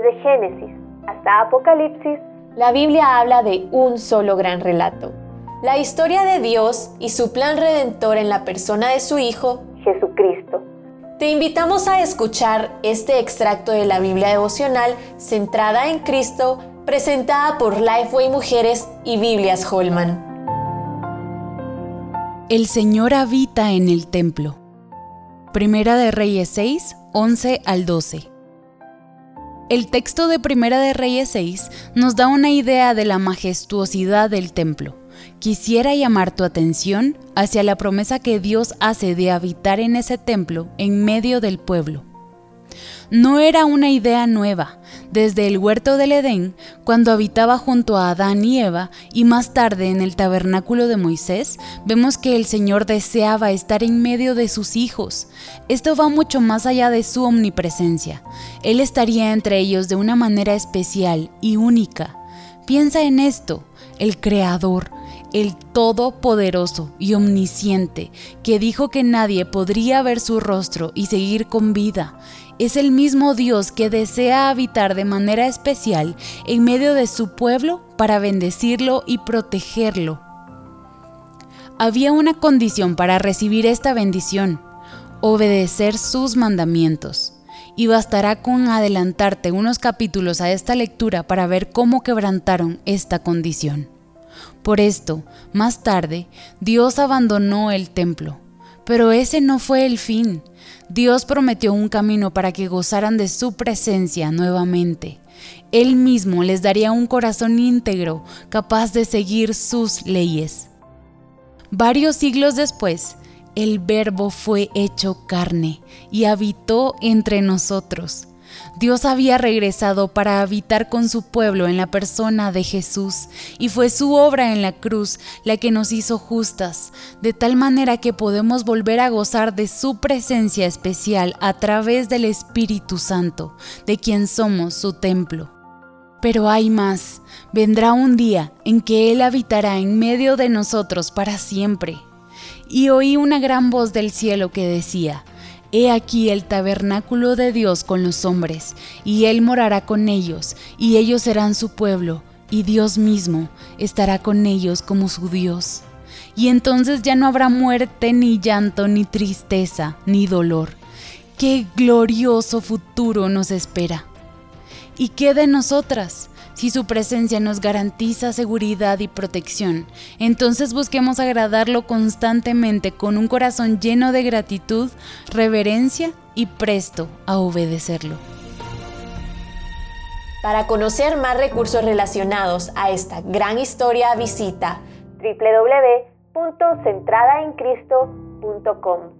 Desde Génesis hasta Apocalipsis, la Biblia habla de un solo gran relato. La historia de Dios y su plan redentor en la persona de su Hijo, Jesucristo. Te invitamos a escuchar este extracto de la Biblia devocional centrada en Cristo, presentada por Lifeway Mujeres y Biblias Holman. El Señor habita en el templo. Primera de Reyes 6, 11 al 12. El texto de Primera de Reyes 6 nos da una idea de la majestuosidad del templo. Quisiera llamar tu atención hacia la promesa que Dios hace de habitar en ese templo en medio del pueblo. No era una idea nueva. Desde el huerto del Edén, cuando habitaba junto a Adán y Eva, y más tarde en el tabernáculo de Moisés, vemos que el Señor deseaba estar en medio de sus hijos. Esto va mucho más allá de su omnipresencia. Él estaría entre ellos de una manera especial y única. Piensa en esto, el Creador, el Todopoderoso y Omnisciente, que dijo que nadie podría ver su rostro y seguir con vida es el mismo Dios que desea habitar de manera especial en medio de su pueblo para bendecirlo y protegerlo. Había una condición para recibir esta bendición, obedecer sus mandamientos. Y bastará con adelantarte unos capítulos a esta lectura para ver cómo quebrantaron esta condición. Por esto, más tarde, Dios abandonó el templo. Pero ese no fue el fin. Dios prometió un camino para que gozaran de su presencia nuevamente. Él mismo les daría un corazón íntegro, capaz de seguir sus leyes. Varios siglos después, el Verbo fue hecho carne y habitó entre nosotros. Dios había regresado para habitar con su pueblo en la persona de Jesús, y fue su obra en la cruz la que nos hizo justas, de tal manera que podemos volver a gozar de su presencia especial a través del Espíritu Santo, de quien somos su templo. Pero hay más, vendrá un día en que Él habitará en medio de nosotros para siempre. Y oí una gran voz del cielo que decía, He aquí el tabernáculo de Dios con los hombres, y Él morará con ellos, y ellos serán su pueblo, y Dios mismo estará con ellos como su Dios. Y entonces ya no habrá muerte, ni llanto, ni tristeza, ni dolor. ¡Qué glorioso futuro nos espera! ¿Y qué de nosotras? Si su presencia nos garantiza seguridad y protección, entonces busquemos agradarlo constantemente con un corazón lleno de gratitud, reverencia y presto a obedecerlo. Para conocer más recursos relacionados a esta gran historia, visita www.centradaencristo.com.